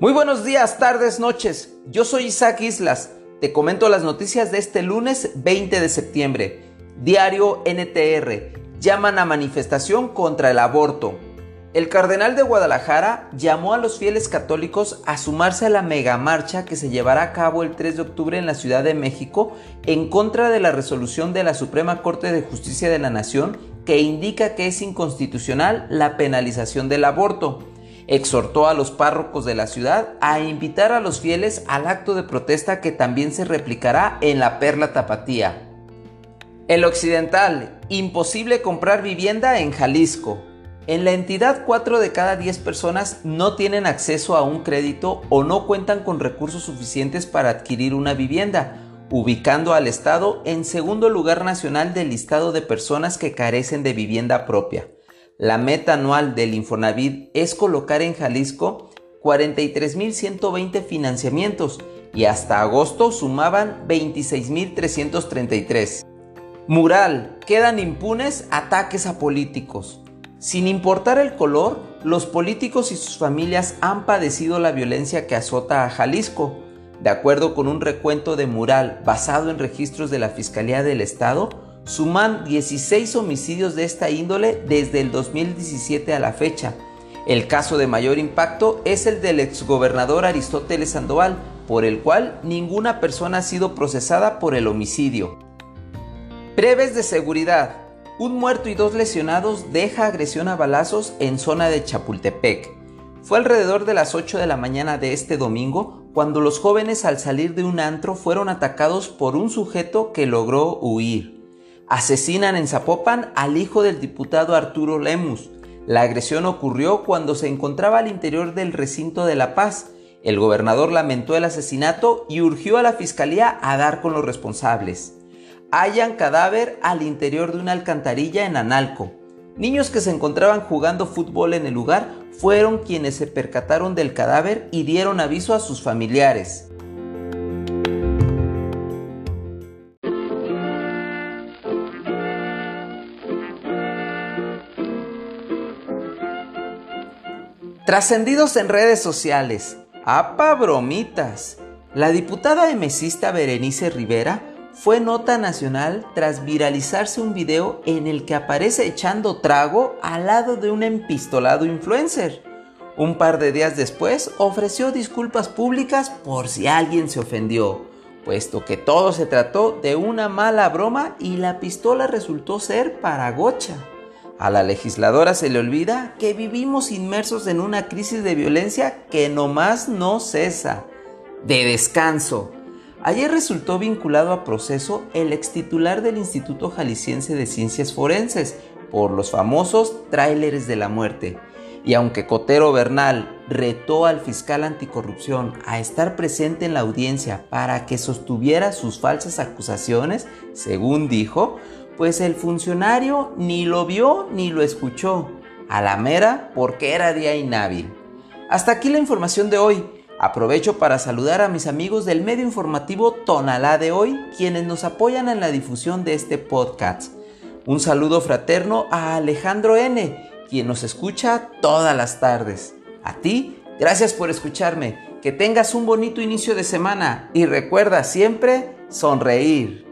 Muy buenos días, tardes, noches. Yo soy Isaac Islas. Te comento las noticias de este lunes 20 de septiembre. Diario NTR. Llaman a manifestación contra el aborto. El cardenal de Guadalajara llamó a los fieles católicos a sumarse a la megamarcha que se llevará a cabo el 3 de octubre en la Ciudad de México en contra de la resolución de la Suprema Corte de Justicia de la Nación que indica que es inconstitucional la penalización del aborto exhortó a los párrocos de la ciudad a invitar a los fieles al acto de protesta que también se replicará en la Perla Tapatía. El Occidental, imposible comprar vivienda en Jalisco. En la entidad 4 de cada 10 personas no tienen acceso a un crédito o no cuentan con recursos suficientes para adquirir una vivienda, ubicando al Estado en segundo lugar nacional del listado de personas que carecen de vivienda propia. La meta anual del Infonavit es colocar en Jalisco 43.120 financiamientos y hasta agosto sumaban 26.333. Mural, quedan impunes ataques a políticos. Sin importar el color, los políticos y sus familias han padecido la violencia que azota a Jalisco. De acuerdo con un recuento de Mural basado en registros de la Fiscalía del Estado, suman 16 homicidios de esta índole desde el 2017 a la fecha. El caso de mayor impacto es el del exgobernador Aristóteles Sandoval, por el cual ninguna persona ha sido procesada por el homicidio. Breves de seguridad. Un muerto y dos lesionados deja agresión a balazos en zona de Chapultepec. Fue alrededor de las 8 de la mañana de este domingo cuando los jóvenes al salir de un antro fueron atacados por un sujeto que logró huir. Asesinan en Zapopan al hijo del diputado Arturo Lemus. La agresión ocurrió cuando se encontraba al interior del recinto de La Paz. El gobernador lamentó el asesinato y urgió a la fiscalía a dar con los responsables. Hallan cadáver al interior de una alcantarilla en Analco. Niños que se encontraban jugando fútbol en el lugar fueron quienes se percataron del cadáver y dieron aviso a sus familiares. Trascendidos en redes sociales. ¡Apa bromitas! La diputada emesista Berenice Rivera fue nota nacional tras viralizarse un video en el que aparece echando trago al lado de un empistolado influencer. Un par de días después ofreció disculpas públicas por si alguien se ofendió, puesto que todo se trató de una mala broma y la pistola resultó ser para Gocha. A la legisladora se le olvida que vivimos inmersos en una crisis de violencia que nomás no cesa. De descanso. Ayer resultó vinculado a proceso el extitular del Instituto Jalisciense de Ciencias Forenses por los famosos tráileres de la muerte. Y aunque Cotero Bernal retó al fiscal anticorrupción a estar presente en la audiencia para que sostuviera sus falsas acusaciones, según dijo, pues el funcionario ni lo vio ni lo escuchó, a la mera porque era día inhábil. Hasta aquí la información de hoy. Aprovecho para saludar a mis amigos del medio informativo Tonalá de hoy, quienes nos apoyan en la difusión de este podcast. Un saludo fraterno a Alejandro N., quien nos escucha todas las tardes. A ti, gracias por escucharme. Que tengas un bonito inicio de semana y recuerda siempre sonreír.